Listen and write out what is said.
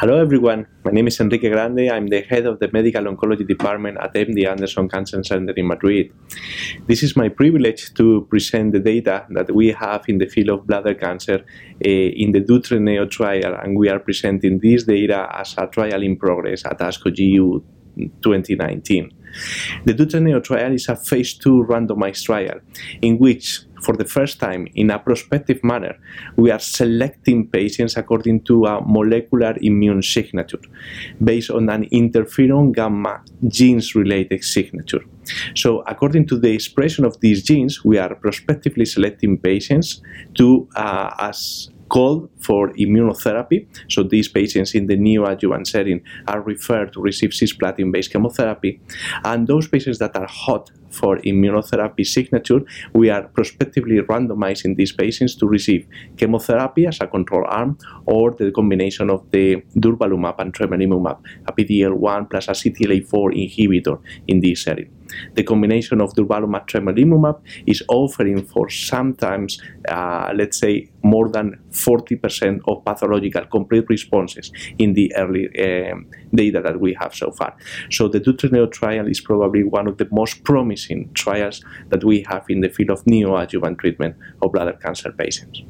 Hello everyone, my name is Enrique Grande. I'm the head of the Medical Oncology Department at MD Anderson Cancer Center in Madrid. This is my privilege to present the data that we have in the field of bladder cancer uh, in the DUTRE-NEO trial, and we are presenting this data as a trial in progress at ASCO GU 2019. The DUTRE-NEO trial is a phase 2 randomized trial in which for the first time in a prospective manner, we are selecting patients according to a molecular immune signature based on an interferon gamma genes related signature. So, according to the expression of these genes, we are prospectively selecting patients to uh, as called for immunotherapy. So these patients in the neoadjuvant setting are referred to receive cisplatin-based chemotherapy. And those patients that are hot for immunotherapy signature, we are prospectively randomizing these patients to receive chemotherapy as a control arm or the combination of the durvalumab and tremelimumab, a PD-L1 plus a CTLA-4 inhibitor in this setting. The combination of durvalumab tremelimumab is offering for sometimes, uh, let's say, more than 40% of pathological complete responses in the early uh, data that we have so far. So the DUTRE-NEO trial is probably one of the most promising trials that we have in the field of neoadjuvant treatment of bladder cancer patients.